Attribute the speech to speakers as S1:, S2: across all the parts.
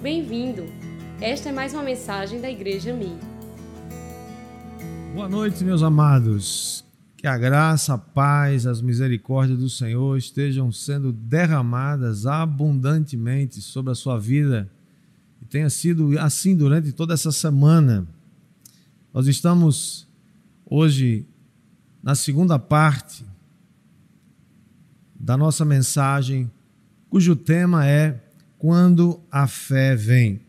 S1: Bem-vindo! Esta é mais uma mensagem da Igreja Mi.
S2: Boa noite, meus amados. Que a graça, a paz, as misericórdias do Senhor estejam sendo derramadas abundantemente sobre a sua vida e tenha sido assim durante toda essa semana. Nós estamos hoje na segunda parte da nossa mensagem, cujo tema é Quando a fé vem.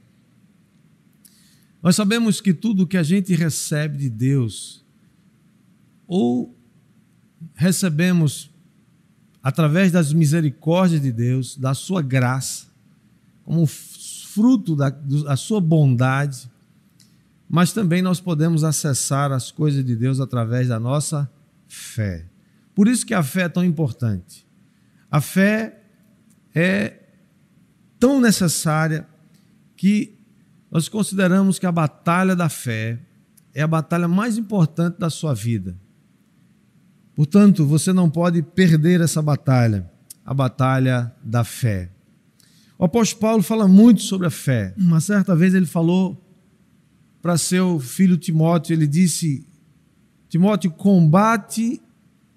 S2: Nós sabemos que tudo que a gente recebe de Deus, ou recebemos através das misericórdias de Deus, da sua graça, como fruto da, da sua bondade, mas também nós podemos acessar as coisas de Deus através da nossa fé. Por isso que a fé é tão importante. A fé é tão necessária que nós consideramos que a batalha da fé é a batalha mais importante da sua vida. Portanto, você não pode perder essa batalha, a batalha da fé. O apóstolo Paulo fala muito sobre a fé. Uma certa vez ele falou para seu filho Timóteo, ele disse: Timóteo, combate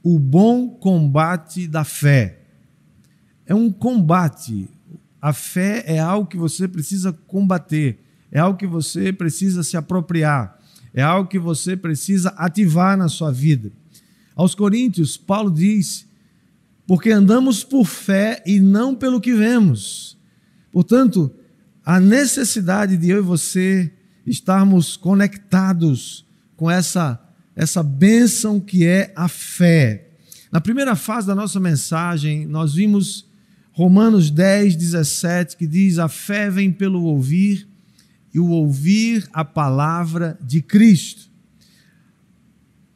S2: o bom combate da fé. É um combate. A fé é algo que você precisa combater é algo que você precisa se apropriar, é algo que você precisa ativar na sua vida. Aos Coríntios, Paulo diz: porque andamos por fé e não pelo que vemos. Portanto, a necessidade de eu e você estarmos conectados com essa, essa bênção que é a fé. Na primeira fase da nossa mensagem, nós vimos Romanos 10, 17, que diz: A fé vem pelo ouvir e o ouvir a palavra de Cristo.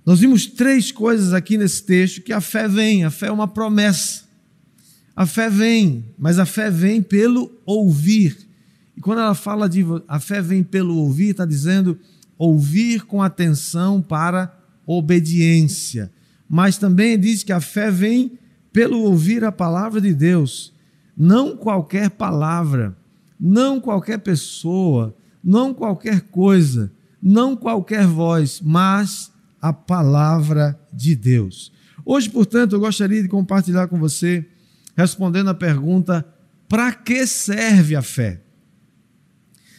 S2: Nós vimos três coisas aqui nesse texto que a fé vem, a fé é uma promessa. A fé vem, mas a fé vem pelo ouvir. E quando ela fala de a fé vem pelo ouvir, está dizendo ouvir com atenção para obediência. Mas também diz que a fé vem pelo ouvir a palavra de Deus. Não qualquer palavra, não qualquer pessoa, não qualquer coisa, não qualquer voz, mas a palavra de Deus. Hoje, portanto, eu gostaria de compartilhar com você, respondendo a pergunta: para que serve a fé?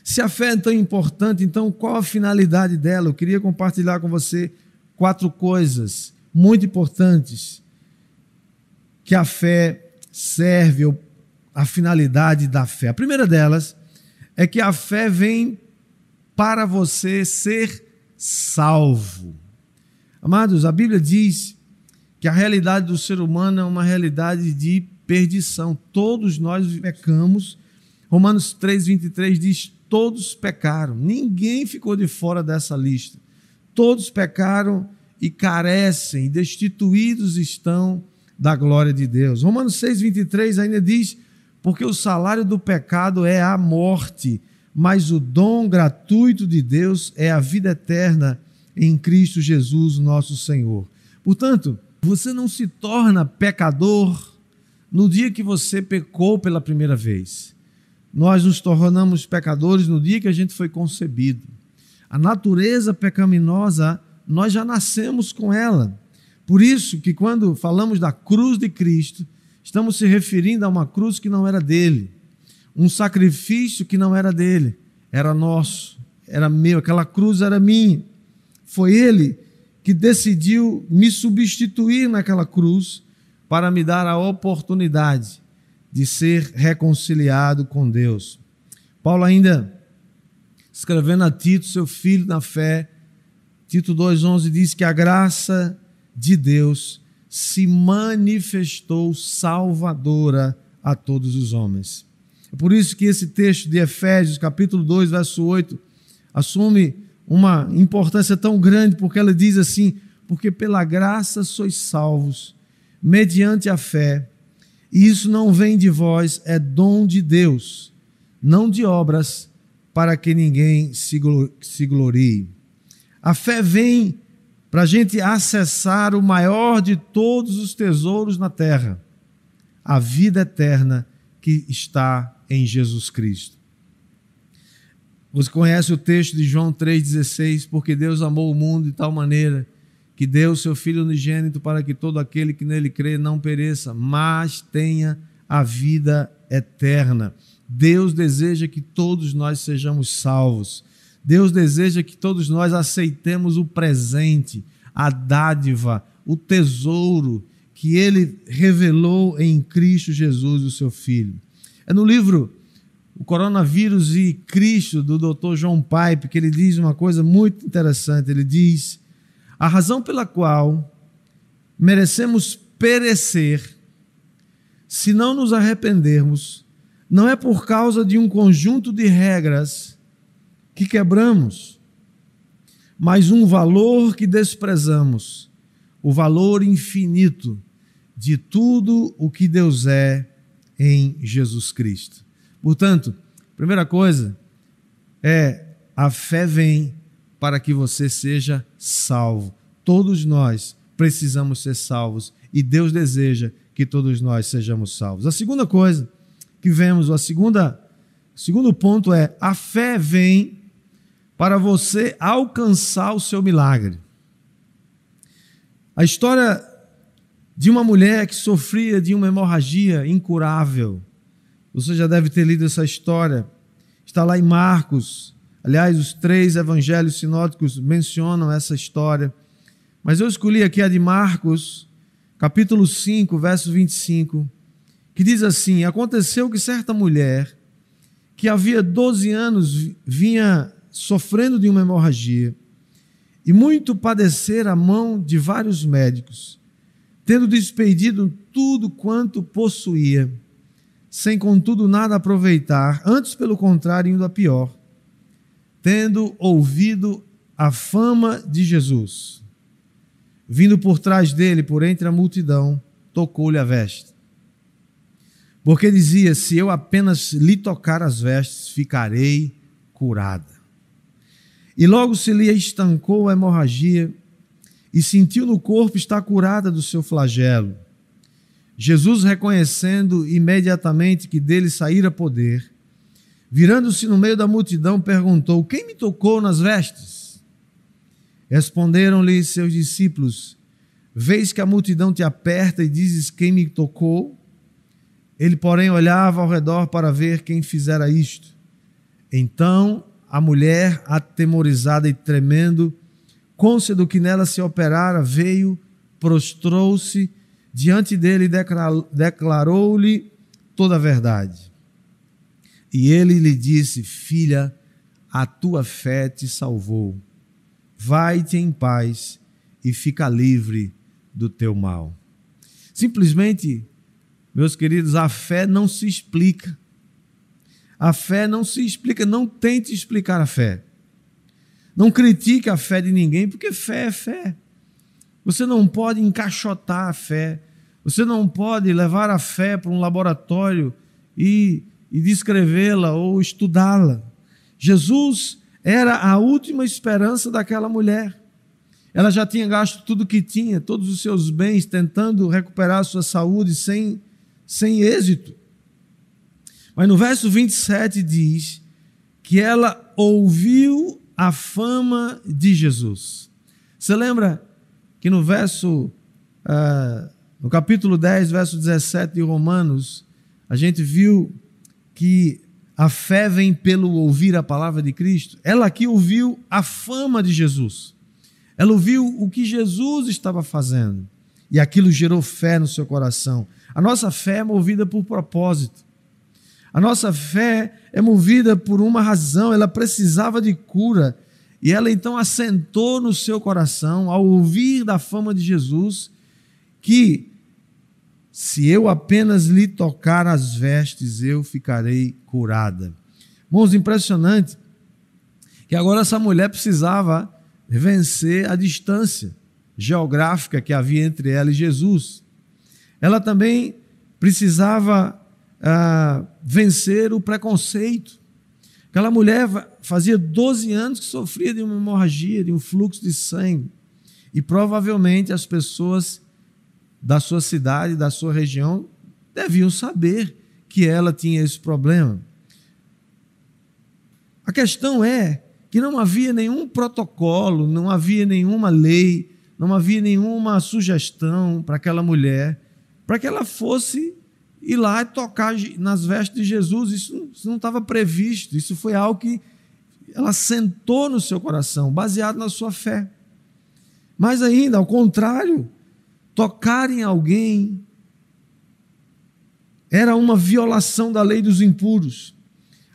S2: Se a fé é tão importante, então qual a finalidade dela? Eu queria compartilhar com você quatro coisas muito importantes que a fé serve, ou a finalidade da fé. A primeira delas é que a fé vem para você ser salvo. Amados, a Bíblia diz que a realidade do ser humano é uma realidade de perdição. Todos nós pecamos. Romanos 3:23 diz: todos pecaram. Ninguém ficou de fora dessa lista. Todos pecaram e carecem, destituídos estão da glória de Deus. Romanos 6:23 ainda diz: porque o salário do pecado é a morte, mas o dom gratuito de Deus é a vida eterna em Cristo Jesus, nosso Senhor. Portanto, você não se torna pecador no dia que você pecou pela primeira vez. Nós nos tornamos pecadores no dia que a gente foi concebido. A natureza pecaminosa, nós já nascemos com ela. Por isso que quando falamos da cruz de Cristo, Estamos se referindo a uma cruz que não era dele, um sacrifício que não era dele, era nosso, era meu, aquela cruz era minha. Foi ele que decidiu me substituir naquela cruz para me dar a oportunidade de ser reconciliado com Deus. Paulo ainda escrevendo a Tito, seu filho na fé, Tito 2:11 diz que a graça de Deus se manifestou salvadora a todos os homens. É por isso que esse texto de Efésios, capítulo 2, verso 8, assume uma importância tão grande, porque ela diz assim: Porque pela graça sois salvos, mediante a fé, e isso não vem de vós, é dom de Deus, não de obras, para que ninguém se glorie. A fé vem para a gente acessar o maior de todos os tesouros na terra, a vida eterna que está em Jesus Cristo. Você conhece o texto de João 3,16? Porque Deus amou o mundo de tal maneira que deu o seu Filho unigênito para que todo aquele que nele crê não pereça, mas tenha a vida eterna. Deus deseja que todos nós sejamos salvos. Deus deseja que todos nós aceitemos o presente, a dádiva, o tesouro que ele revelou em Cristo Jesus, o seu Filho. É no livro O Coronavírus e Cristo, do Dr. John Pipe, que ele diz uma coisa muito interessante. Ele diz: a razão pela qual merecemos perecer se não nos arrependermos não é por causa de um conjunto de regras que quebramos, mas um valor que desprezamos, o valor infinito de tudo o que Deus é em Jesus Cristo. Portanto, primeira coisa é a fé vem para que você seja salvo. Todos nós precisamos ser salvos e Deus deseja que todos nós sejamos salvos. A segunda coisa que vemos, a segunda, segundo ponto é a fé vem para você alcançar o seu milagre. A história de uma mulher que sofria de uma hemorragia incurável. Você já deve ter lido essa história. Está lá em Marcos. Aliás, os três evangelhos sinóticos mencionam essa história. Mas eu escolhi aqui a de Marcos, capítulo 5, verso 25 que diz assim: Aconteceu que certa mulher, que havia 12 anos vinha sofrendo de uma hemorragia, e muito padecer a mão de vários médicos, tendo despedido tudo quanto possuía, sem contudo nada aproveitar, antes pelo contrário, indo a pior, tendo ouvido a fama de Jesus, vindo por trás dele, por entre a multidão, tocou-lhe a veste porque dizia: Se eu apenas lhe tocar as vestes, ficarei curada. E logo se lhe estancou a hemorragia e sentiu no corpo estar curada do seu flagelo. Jesus, reconhecendo imediatamente que dele saíra poder, virando-se no meio da multidão, perguntou: Quem me tocou nas vestes? Responderam-lhe seus discípulos: Vês que a multidão te aperta e dizes: Quem me tocou? Ele, porém, olhava ao redor para ver quem fizera isto. Então a mulher, atemorizada e tremendo, cônscia que nela se operara, veio, prostrou-se diante dele e declarou-lhe toda a verdade. E ele lhe disse: Filha, a tua fé te salvou. Vai-te em paz e fica livre do teu mal. Simplesmente meus queridos, a fé não se explica. A fé não se explica, não tente explicar a fé. Não critique a fé de ninguém, porque fé é fé. Você não pode encaixotar a fé. Você não pode levar a fé para um laboratório e, e descrevê-la ou estudá-la. Jesus era a última esperança daquela mulher. Ela já tinha gasto tudo que tinha, todos os seus bens, tentando recuperar a sua saúde sem sem êxito. Mas no verso 27 diz que ela ouviu a fama de Jesus. Você lembra que no verso, uh, no capítulo 10, verso 17 de Romanos, a gente viu que a fé vem pelo ouvir a palavra de Cristo? Ela aqui ouviu a fama de Jesus. Ela ouviu o que Jesus estava fazendo. E aquilo gerou fé no seu coração. A nossa fé é movida por propósito. A nossa fé é movida por uma razão, ela precisava de cura. E ela então assentou no seu coração, ao ouvir da fama de Jesus, que se eu apenas lhe tocar as vestes, eu ficarei curada. Irmãos, impressionante que agora essa mulher precisava vencer a distância geográfica que havia entre ela e Jesus ela também precisava ah, vencer o preconceito. Aquela mulher fazia 12 anos que sofria de uma hemorragia, de um fluxo de sangue. E provavelmente as pessoas da sua cidade, da sua região, deviam saber que ela tinha esse problema. A questão é que não havia nenhum protocolo, não havia nenhuma lei, não havia nenhuma sugestão para aquela mulher, para que ela fosse ir lá e tocar nas vestes de Jesus. Isso, isso não estava previsto, isso foi algo que ela sentou no seu coração, baseado na sua fé. Mas ainda, ao contrário, tocar em alguém era uma violação da lei dos impuros.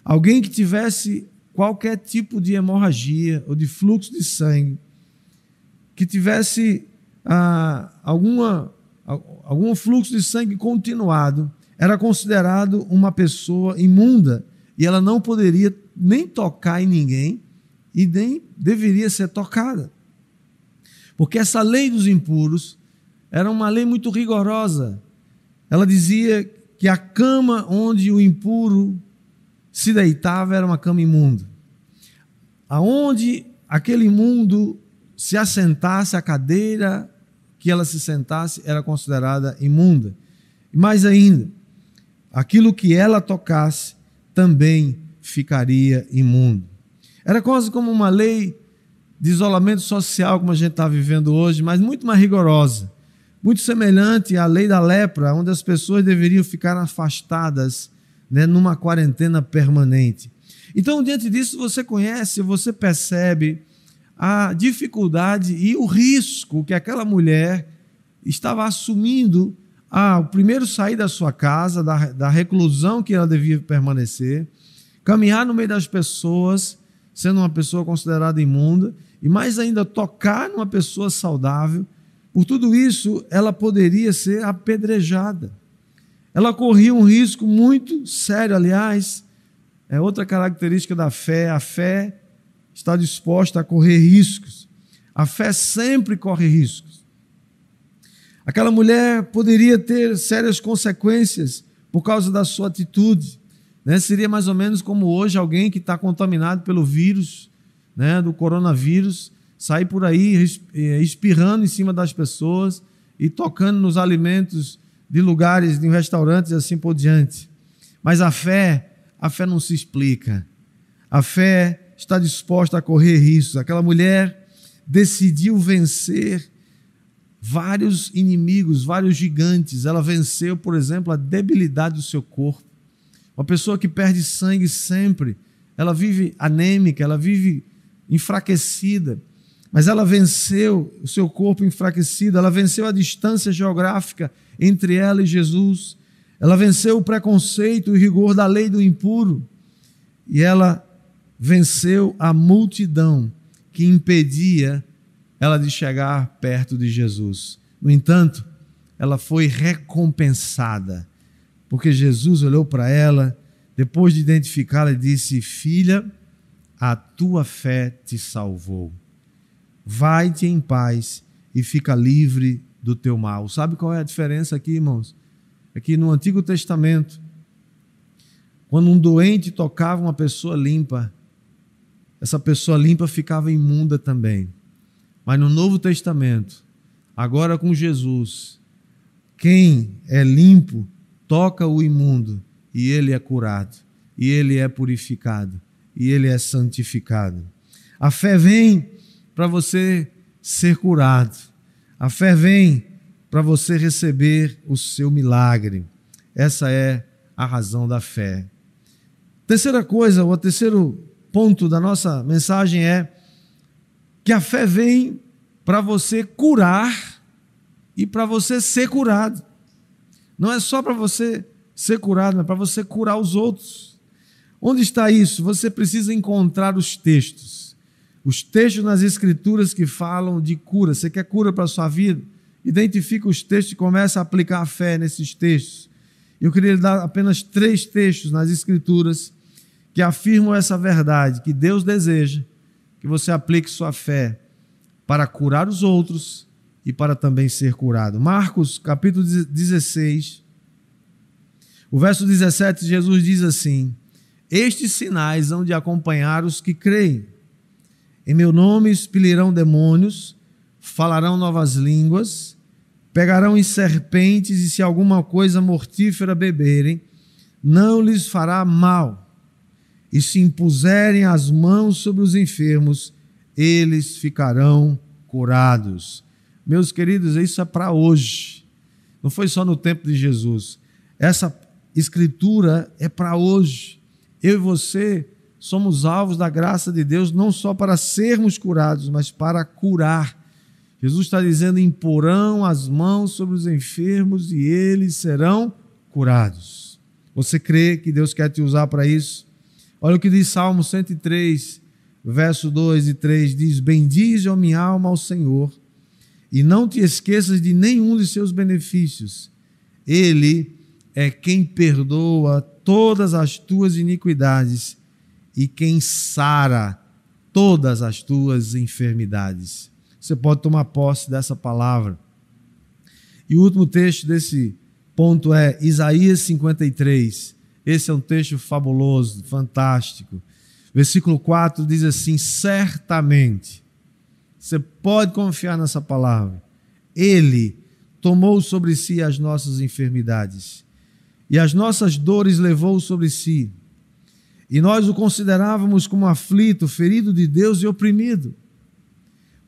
S2: Alguém que tivesse qualquer tipo de hemorragia ou de fluxo de sangue, que tivesse ah, alguma, algum fluxo de sangue continuado, era considerado uma pessoa imunda e ela não poderia nem tocar em ninguém e nem deveria ser tocada. Porque essa lei dos impuros era uma lei muito rigorosa. Ela dizia que a cama onde o impuro se deitava era uma cama imunda. Aonde aquele imundo se assentasse, a cadeira que ela se sentasse era considerada imunda. Mais ainda, aquilo que ela tocasse também ficaria imundo. Era quase como uma lei de isolamento social, como a gente está vivendo hoje, mas muito mais rigorosa. Muito semelhante à lei da lepra, onde as pessoas deveriam ficar afastadas né, numa quarentena permanente. Então, diante disso, você conhece, você percebe a dificuldade e o risco que aquela mulher estava assumindo ao primeiro sair da sua casa, da, da reclusão que ela devia permanecer, caminhar no meio das pessoas, sendo uma pessoa considerada imunda, e mais ainda tocar numa pessoa saudável. Por tudo isso, ela poderia ser apedrejada. Ela corria um risco muito sério, aliás, é outra característica da fé. A fé está disposta a correr riscos. A fé sempre corre riscos. Aquela mulher poderia ter sérias consequências por causa da sua atitude. Né? Seria mais ou menos como hoje alguém que está contaminado pelo vírus, né, do coronavírus, sair por aí eh, espirrando em cima das pessoas e tocando nos alimentos de lugares, de restaurantes e assim por diante. Mas a fé, a fé não se explica. A fé está disposta a correr riscos. Aquela mulher decidiu vencer vários inimigos, vários gigantes. Ela venceu, por exemplo, a debilidade do seu corpo. Uma pessoa que perde sangue sempre, ela vive anêmica, ela vive enfraquecida. Mas ela venceu o seu corpo enfraquecido, ela venceu a distância geográfica entre ela e Jesus, ela venceu o preconceito e o rigor da lei do impuro, e ela venceu a multidão que impedia ela de chegar perto de Jesus. No entanto, ela foi recompensada, porque Jesus olhou para ela, depois de identificá-la, disse: Filha, a tua fé te salvou vai-te em paz e fica livre do teu mal. Sabe qual é a diferença aqui, irmãos? É que no Antigo Testamento, quando um doente tocava uma pessoa limpa, essa pessoa limpa ficava imunda também. Mas no Novo Testamento, agora com Jesus, quem é limpo toca o imundo e ele é curado, e ele é purificado, e ele é santificado. A fé vem para você ser curado. A fé vem para você receber o seu milagre. Essa é a razão da fé. Terceira coisa, o terceiro ponto da nossa mensagem é que a fé vem para você curar e para você ser curado. Não é só para você ser curado, mas para você curar os outros. Onde está isso? Você precisa encontrar os textos os textos nas Escrituras que falam de cura. Você quer cura para a sua vida? Identifica os textos e começa a aplicar a fé nesses textos. Eu queria dar apenas três textos nas Escrituras que afirmam essa verdade, que Deus deseja que você aplique sua fé para curar os outros e para também ser curado. Marcos, capítulo 16, o verso 17, Jesus diz assim: Estes sinais hão de acompanhar os que creem. Em meu nome expelirão demônios, falarão novas línguas, pegarão em serpentes, e se alguma coisa mortífera beberem, não lhes fará mal. E se impuserem as mãos sobre os enfermos, eles ficarão curados. Meus queridos, isso é para hoje. Não foi só no tempo de Jesus. Essa escritura é para hoje. Eu e você somos alvos da graça de Deus não só para sermos curados, mas para curar. Jesus está dizendo: imporão as mãos sobre os enfermos e eles serão curados. Você crê que Deus quer te usar para isso? Olha o que diz Salmo 103, verso 2 e 3: diz: Bendize, ó minha alma, ao Senhor, e não te esqueças de nenhum de seus benefícios. Ele é quem perdoa todas as tuas iniquidades e quem sara todas as tuas enfermidades. Você pode tomar posse dessa palavra. E o último texto desse ponto é Isaías 53. Esse é um texto fabuloso, fantástico. Versículo 4 diz assim: Certamente, você pode confiar nessa palavra, Ele tomou sobre si as nossas enfermidades e as nossas dores levou sobre si. E nós o considerávamos como aflito, ferido de Deus e oprimido.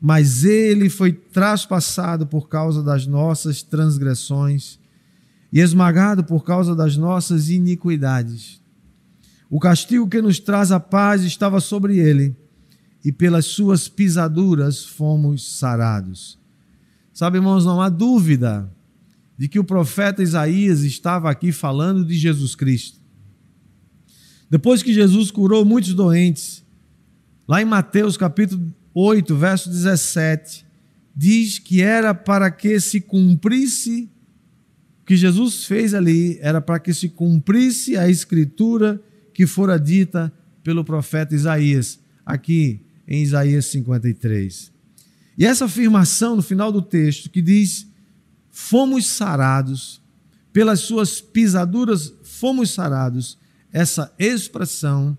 S2: Mas ele foi traspassado por causa das nossas transgressões e esmagado por causa das nossas iniquidades. O castigo que nos traz a paz estava sobre ele, e pelas suas pisaduras fomos sarados. Sabe, irmãos, não há dúvida de que o profeta Isaías estava aqui falando de Jesus Cristo. Depois que Jesus curou muitos doentes, lá em Mateus capítulo 8, verso 17, diz que era para que se cumprisse o que Jesus fez ali, era para que se cumprisse a escritura que fora dita pelo profeta Isaías, aqui em Isaías 53. E essa afirmação no final do texto que diz: Fomos sarados, pelas suas pisaduras fomos sarados, essa expressão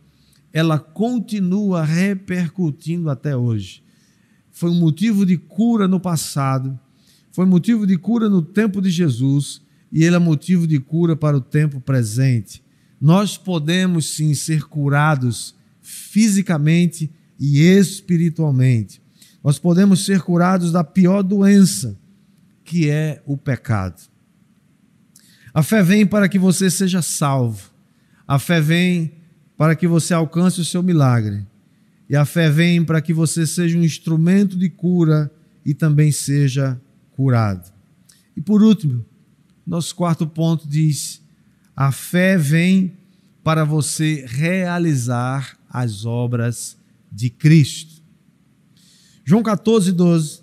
S2: ela continua repercutindo até hoje. Foi um motivo de cura no passado, foi motivo de cura no tempo de Jesus e ele é motivo de cura para o tempo presente. Nós podemos sim ser curados fisicamente e espiritualmente. Nós podemos ser curados da pior doença, que é o pecado. A fé vem para que você seja salvo. A fé vem para que você alcance o seu milagre. E a fé vem para que você seja um instrumento de cura e também seja curado. E por último, nosso quarto ponto diz: a fé vem para você realizar as obras de Cristo. João 14, 12.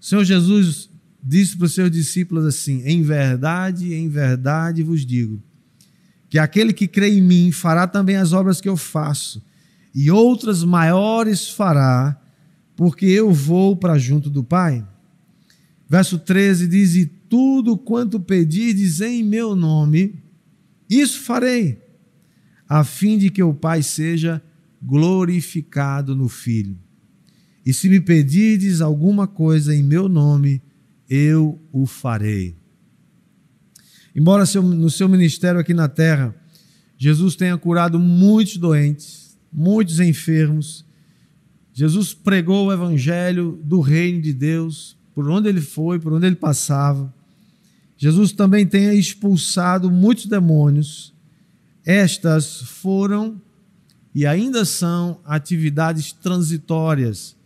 S2: O Senhor Jesus disse para os seus discípulos assim: Em verdade, em verdade vos digo que aquele que crê em mim fará também as obras que eu faço, e outras maiores fará, porque eu vou para junto do Pai. Verso 13 diz: E tudo quanto pedirdes em meu nome, isso farei, a fim de que o Pai seja glorificado no Filho. E se me pedirdes alguma coisa em meu nome, eu o farei. Embora no seu ministério aqui na terra, Jesus tenha curado muitos doentes, muitos enfermos, Jesus pregou o evangelho do reino de Deus por onde ele foi, por onde ele passava. Jesus também tenha expulsado muitos demônios. Estas foram e ainda são atividades transitórias,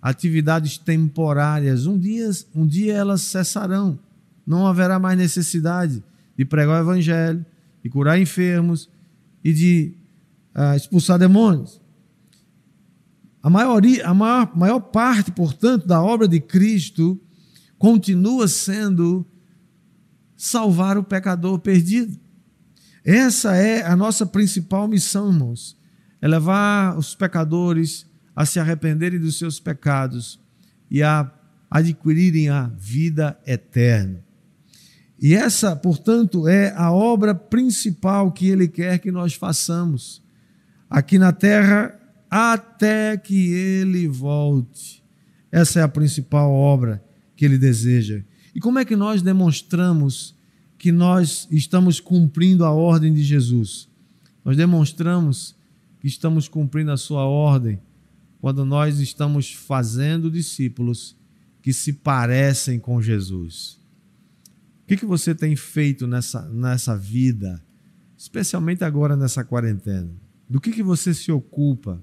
S2: atividades temporárias. Um dia, um dia elas cessarão, não haverá mais necessidade de pregar o evangelho, de curar enfermos e de uh, expulsar demônios. A, maioria, a maior, maior parte, portanto, da obra de Cristo continua sendo salvar o pecador perdido. Essa é a nossa principal missão, irmãos. É levar os pecadores a se arrependerem dos seus pecados e a adquirirem a vida eterna. E essa, portanto, é a obra principal que ele quer que nós façamos aqui na terra até que ele volte. Essa é a principal obra que ele deseja. E como é que nós demonstramos que nós estamos cumprindo a ordem de Jesus? Nós demonstramos que estamos cumprindo a sua ordem quando nós estamos fazendo discípulos que se parecem com Jesus. O que, que você tem feito nessa, nessa vida, especialmente agora nessa quarentena? Do que, que você se ocupa?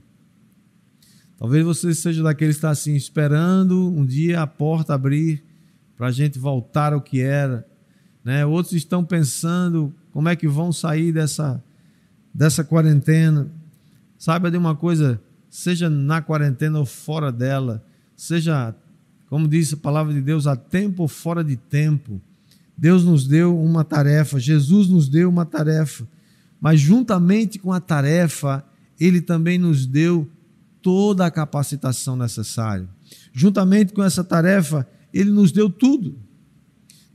S2: Talvez você seja daqueles que está assim, esperando um dia a porta abrir para a gente voltar ao que era. Né? Outros estão pensando como é que vão sair dessa, dessa quarentena. Saiba de uma coisa, seja na quarentena ou fora dela, seja, como diz a palavra de Deus, a tempo ou fora de tempo. Deus nos deu uma tarefa, Jesus nos deu uma tarefa, mas juntamente com a tarefa, Ele também nos deu toda a capacitação necessária. Juntamente com essa tarefa, Ele nos deu tudo.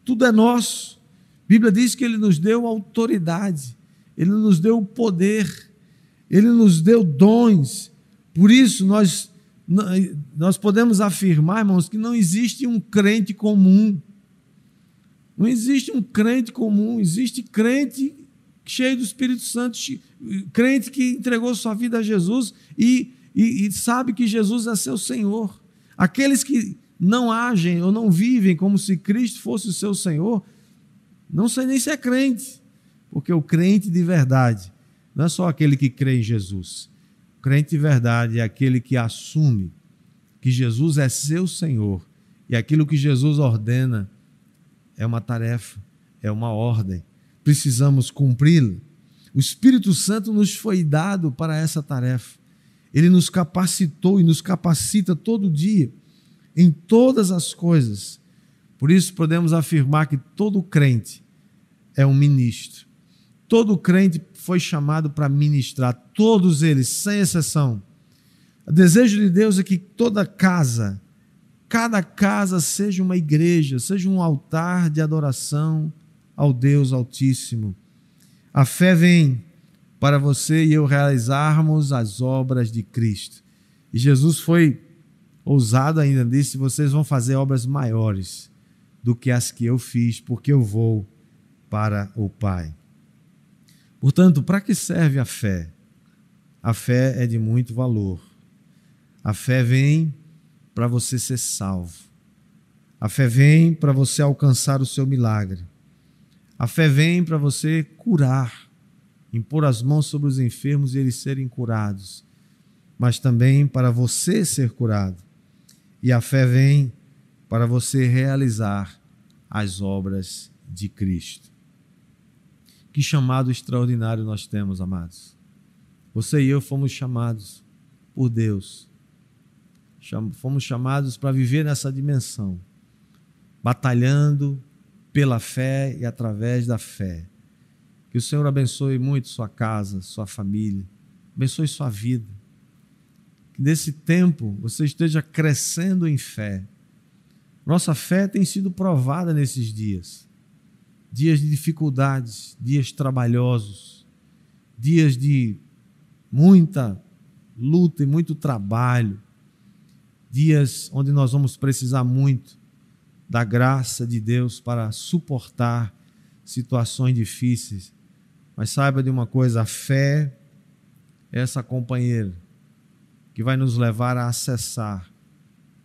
S2: Tudo é nosso. A Bíblia diz que Ele nos deu autoridade, Ele nos deu poder, Ele nos deu dons. Por isso, nós, nós podemos afirmar, irmãos, que não existe um crente comum. Não existe um crente comum, existe crente cheio do Espírito Santo, crente que entregou sua vida a Jesus e, e, e sabe que Jesus é seu Senhor. Aqueles que não agem ou não vivem como se Cristo fosse o seu Senhor, não sei nem se é crente, porque o crente de verdade não é só aquele que crê em Jesus. O crente de verdade é aquele que assume que Jesus é seu Senhor e aquilo que Jesus ordena é uma tarefa, é uma ordem. Precisamos cumpri-la. O Espírito Santo nos foi dado para essa tarefa. Ele nos capacitou e nos capacita todo dia, em todas as coisas. Por isso podemos afirmar que todo crente é um ministro. Todo crente foi chamado para ministrar, todos eles, sem exceção. O desejo de Deus é que toda casa, cada casa seja uma igreja, seja um altar de adoração ao Deus Altíssimo. A fé vem para você e eu realizarmos as obras de Cristo. E Jesus foi ousado ainda, disse: vocês vão fazer obras maiores do que as que eu fiz, porque eu vou para o Pai. Portanto, para que serve a fé? A fé é de muito valor. A fé vem para você ser salvo. A fé vem para você alcançar o seu milagre. A fé vem para você curar impor as mãos sobre os enfermos e eles serem curados, mas também para você ser curado. E a fé vem para você realizar as obras de Cristo. Que chamado extraordinário nós temos, amados. Você e eu fomos chamados por Deus. Fomos chamados para viver nessa dimensão, batalhando pela fé e através da fé que o Senhor abençoe muito sua casa, sua família, abençoe sua vida. Que nesse tempo você esteja crescendo em fé. Nossa fé tem sido provada nesses dias. Dias de dificuldades, dias trabalhosos, dias de muita luta e muito trabalho, dias onde nós vamos precisar muito da graça de Deus para suportar situações difíceis. Mas saiba de uma coisa: a fé é essa companheira que vai nos levar a acessar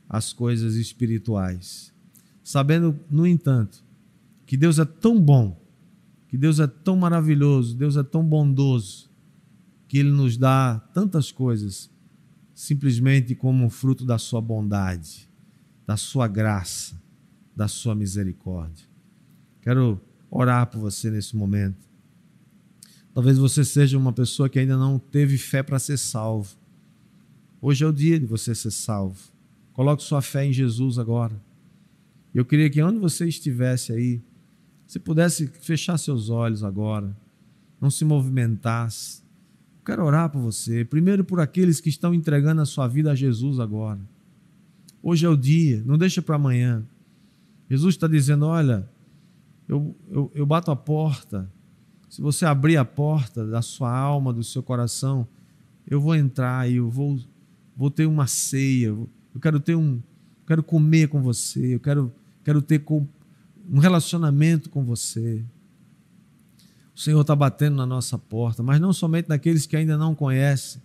S2: as coisas espirituais. Sabendo, no entanto, que Deus é tão bom, que Deus é tão maravilhoso, Deus é tão bondoso, que Ele nos dá tantas coisas simplesmente como fruto da Sua bondade, da Sua graça, da Sua misericórdia. Quero orar por você nesse momento. Talvez você seja uma pessoa que ainda não teve fé para ser salvo. Hoje é o dia de você ser salvo. Coloque sua fé em Jesus agora. Eu queria que onde você estivesse aí, você pudesse fechar seus olhos agora, não se movimentasse. Eu quero orar por você. Primeiro por aqueles que estão entregando a sua vida a Jesus agora. Hoje é o dia, não deixa para amanhã. Jesus está dizendo: olha, eu, eu, eu bato a porta se você abrir a porta da sua alma, do seu coração, eu vou entrar e eu vou, vou ter uma ceia. Eu quero ter um, quero comer com você. Eu quero, quero ter um relacionamento com você. O Senhor está batendo na nossa porta, mas não somente naqueles que ainda não conhecem,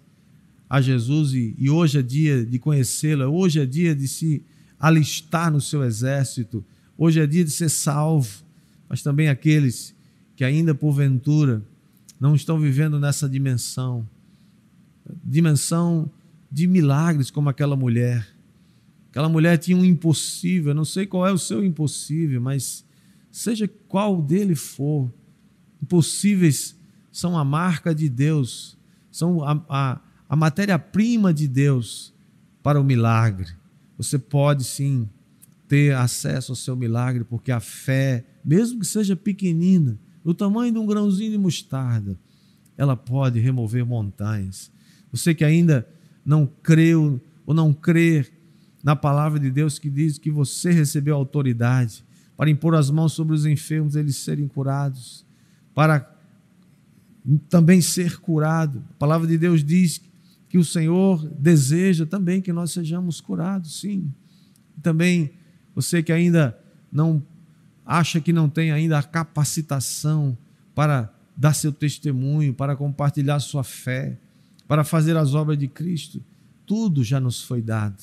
S2: a Jesus e, e hoje é dia de conhecê-lo, hoje é dia de se alistar no seu exército, hoje é dia de ser salvo, mas também aqueles que ainda porventura não estão vivendo nessa dimensão dimensão de milagres como aquela mulher. Aquela mulher tinha um impossível, não sei qual é o seu impossível, mas seja qual dele for, impossíveis são a marca de Deus, são a, a, a matéria-prima de Deus para o milagre. Você pode sim ter acesso ao seu milagre, porque a fé, mesmo que seja pequenina, do tamanho de um grãozinho de mostarda, ela pode remover montanhas. Você que ainda não creu ou não crê na palavra de Deus que diz que você recebeu autoridade para impor as mãos sobre os enfermos, eles serem curados, para também ser curado. A palavra de Deus diz que o Senhor deseja também que nós sejamos curados, sim. Também você que ainda não acha que não tem ainda a capacitação para dar seu testemunho, para compartilhar sua fé, para fazer as obras de Cristo, tudo já nos foi dado.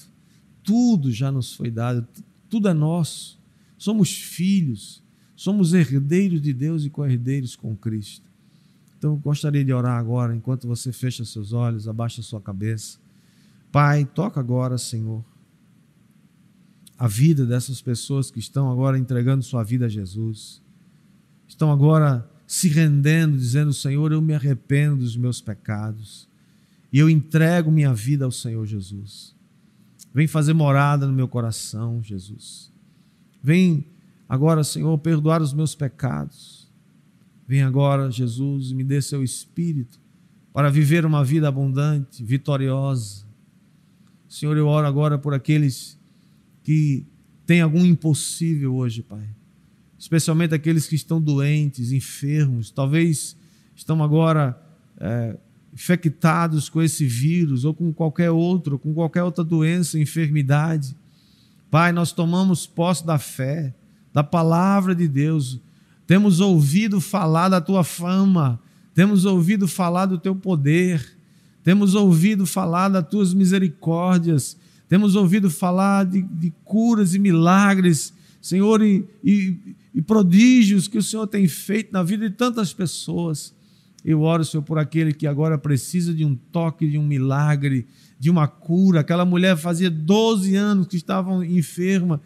S2: Tudo já nos foi dado. Tudo é nosso. Somos filhos, somos herdeiros de Deus e co-herdeiros com Cristo. Então, eu gostaria de orar agora, enquanto você fecha seus olhos, abaixa sua cabeça. Pai, toca agora, Senhor, a vida dessas pessoas que estão agora entregando sua vida a Jesus. Estão agora se rendendo, dizendo: Senhor, eu me arrependo dos meus pecados e eu entrego minha vida ao Senhor Jesus. Vem fazer morada no meu coração, Jesus. Vem agora, Senhor, perdoar os meus pecados. Vem agora, Jesus, e me dê seu espírito para viver uma vida abundante, vitoriosa. Senhor, eu oro agora por aqueles que têm algum impossível hoje, Pai. Especialmente aqueles que estão doentes, enfermos, talvez estão agora é, infectados com esse vírus ou com qualquer outro, com qualquer outra doença, enfermidade. Pai, nós tomamos posse da fé, da palavra de Deus. Temos ouvido falar da tua fama, temos ouvido falar do teu poder, temos ouvido falar das tuas misericórdias, temos ouvido falar de, de curas e milagres, Senhor, e, e, e prodígios que o Senhor tem feito na vida de tantas pessoas. Eu oro, Senhor, por aquele que agora precisa de um toque, de um milagre, de uma cura. Aquela mulher fazia 12 anos que estava enferma,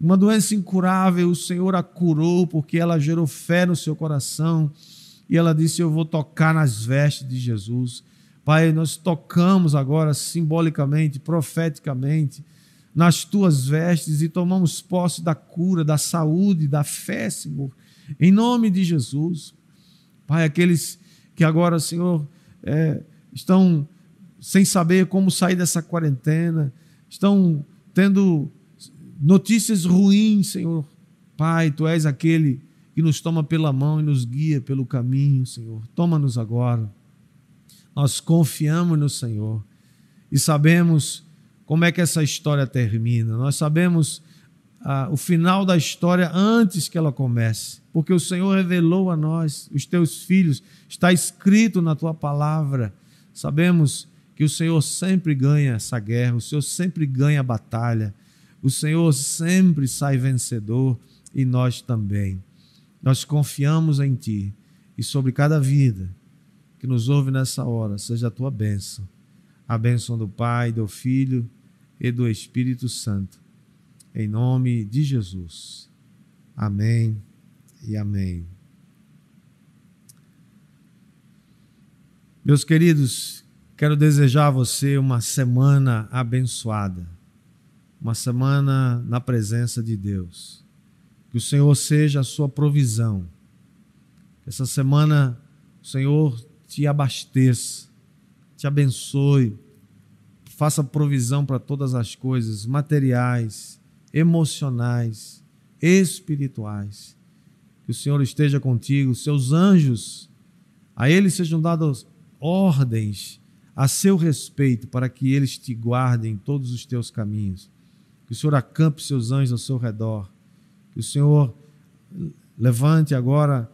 S2: uma doença incurável. O Senhor a curou porque ela gerou fé no seu coração e ela disse: Eu vou tocar nas vestes de Jesus. Pai, nós tocamos agora simbolicamente, profeticamente, nas tuas vestes e tomamos posse da cura, da saúde, da fé, Senhor, em nome de Jesus. Pai, aqueles que agora, Senhor, é, estão sem saber como sair dessa quarentena, estão tendo notícias ruins, Senhor. Pai, Tu és aquele que nos toma pela mão e nos guia pelo caminho, Senhor. Toma-nos agora. Nós confiamos no Senhor e sabemos como é que essa história termina. Nós sabemos ah, o final da história antes que ela comece, porque o Senhor revelou a nós, os teus filhos, está escrito na tua palavra. Sabemos que o Senhor sempre ganha essa guerra, o Senhor sempre ganha a batalha, o Senhor sempre sai vencedor e nós também. Nós confiamos em Ti e sobre cada vida que nos ouve nessa hora, seja a tua bênção, a bênção do Pai, do Filho e do Espírito Santo em nome de Jesus. Amém e amém. Meus queridos, quero desejar a você uma semana abençoada, uma semana na presença de Deus. Que o Senhor seja a sua provisão. Que essa semana o Senhor te abasteça, te abençoe, faça provisão para todas as coisas materiais, emocionais, espirituais. Que o Senhor esteja contigo, seus anjos, a eles sejam dadas ordens a seu respeito, para que eles te guardem em todos os teus caminhos. Que o Senhor acampe seus anjos ao seu redor. Que o Senhor levante agora,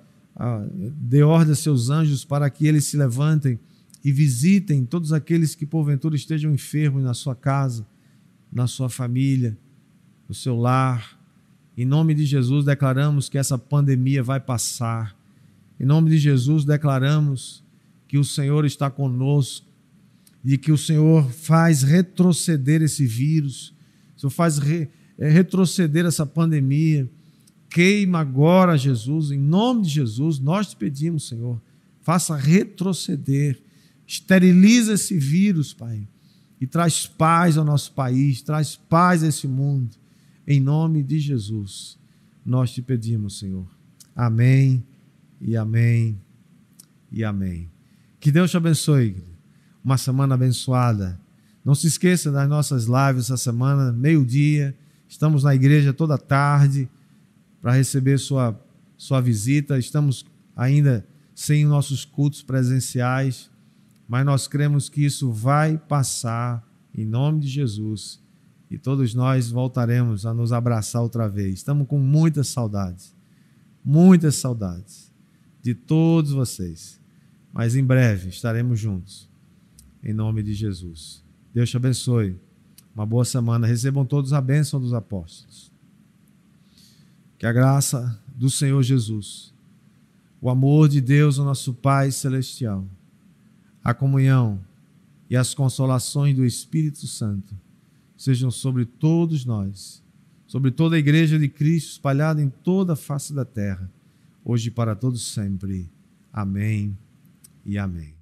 S2: dê ordem a seus anjos para que eles se levantem e visitem todos aqueles que porventura estejam enfermos na sua casa, na sua família, no seu lar. Em nome de Jesus, declaramos que essa pandemia vai passar. Em nome de Jesus, declaramos que o Senhor está conosco e que o Senhor faz retroceder esse vírus, o Senhor faz re, é, retroceder essa pandemia. Queima agora, Jesus, em nome de Jesus, nós te pedimos, Senhor, faça retroceder, esteriliza esse vírus, Pai, e traz paz ao nosso país, traz paz a esse mundo. Em nome de Jesus, nós te pedimos, Senhor. Amém e amém e amém. Que Deus te abençoe. Uma semana abençoada. Não se esqueça das nossas lives essa semana, meio-dia. Estamos na igreja toda tarde para receber sua, sua visita. Estamos ainda sem nossos cultos presenciais, mas nós cremos que isso vai passar em nome de Jesus e todos nós voltaremos a nos abraçar outra vez. Estamos com muitas saudades, muitas saudades de todos vocês. Mas em breve estaremos juntos, em nome de Jesus. Deus te abençoe. Uma boa semana. Recebam todos a bênção dos apóstolos. Que a graça do Senhor Jesus, o amor de Deus, o nosso Pai Celestial, a comunhão e as consolações do Espírito Santo sejam sobre todos nós, sobre toda a igreja de Cristo espalhada em toda a face da terra, hoje e para todos sempre. Amém e amém.